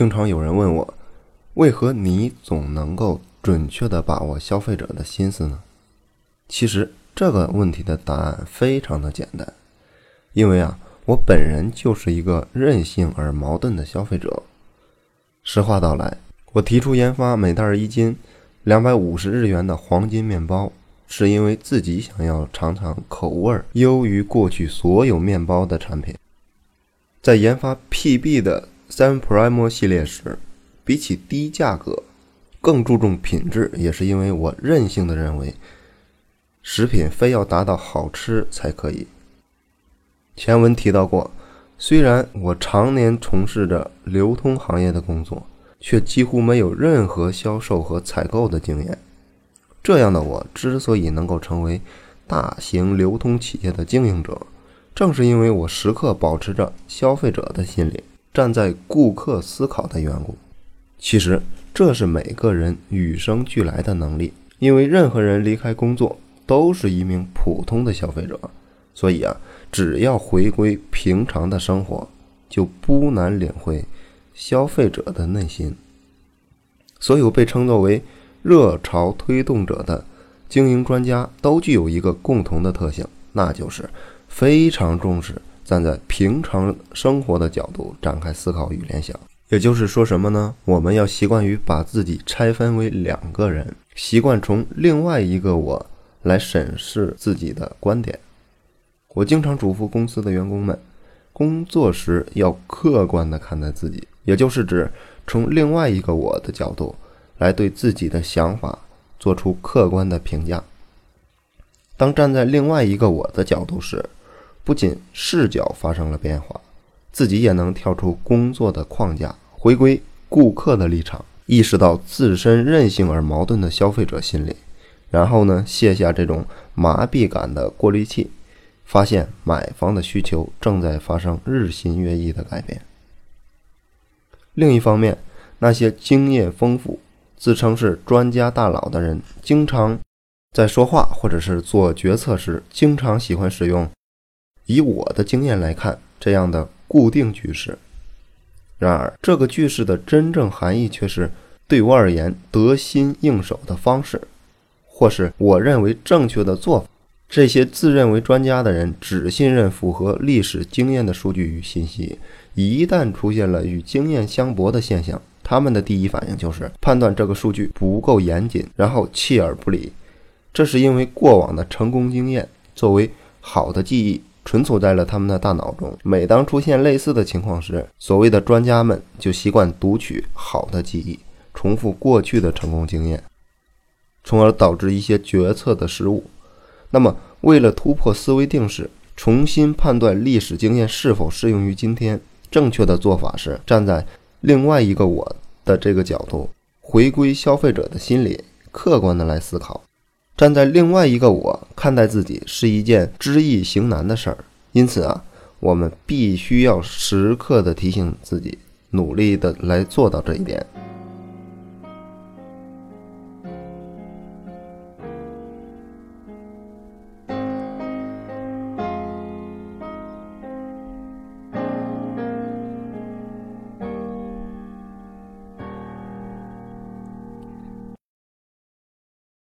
经常有人问我，为何你总能够准确地把握消费者的心思呢？其实这个问题的答案非常的简单，因为啊，我本人就是一个任性而矛盾的消费者。实话道来，我提出研发每袋一斤两百五十日元的黄金面包，是因为自己想要尝尝口味优于过去所有面包的产品。在研发 PB 的 Seven Prime 系列时，比起低价格，更注重品质，也是因为我任性的认为，食品非要达到好吃才可以。前文提到过，虽然我常年从事着流通行业的工作，却几乎没有任何销售和采购的经验。这样的我之所以能够成为大型流通企业的经营者，正是因为我时刻保持着消费者的心理，站在顾客思考的缘故。其实这是每个人与生俱来的能力，因为任何人离开工作都是一名普通的消费者，所以啊，只要回归平常的生活，就不难领会消费者的内心。所有被称作为热潮推动者的经营专家，都具有一个共同的特性，那就是。非常重视站在平常生活的角度展开思考与联想，也就是说什么呢？我们要习惯于把自己拆分为两个人，习惯从另外一个我来审视自己的观点。我经常嘱咐公司的员工们，工作时要客观地看待自己，也就是指从另外一个我的角度来对自己的想法做出客观的评价。当站在另外一个我的角度时，不仅视角发生了变化，自己也能跳出工作的框架，回归顾客的立场，意识到自身任性而矛盾的消费者心理，然后呢，卸下这种麻痹感的过滤器，发现买方的需求正在发生日新月异的改变。另一方面，那些经验丰富、自称是专家大佬的人，经常在说话或者是做决策时，经常喜欢使用。以我的经验来看，这样的固定句式。然而，这个句式的真正含义却是对我而言得心应手的方式，或是我认为正确的做法。这些自认为专家的人只信任符合历史经验的数据与信息，一旦出现了与经验相悖的现象，他们的第一反应就是判断这个数据不够严谨，然后弃而不理。这是因为过往的成功经验作为好的记忆。存储在了他们的大脑中。每当出现类似的情况时，所谓的专家们就习惯读取好的记忆，重复过去的成功经验，从而导致一些决策的失误。那么，为了突破思维定式，重新判断历史经验是否适用于今天，正确的做法是站在另外一个我的这个角度，回归消费者的心理，客观的来思考。站在另外一个我看待自己是一件知易行难的事儿，因此啊，我们必须要时刻的提醒自己，努力的来做到这一点。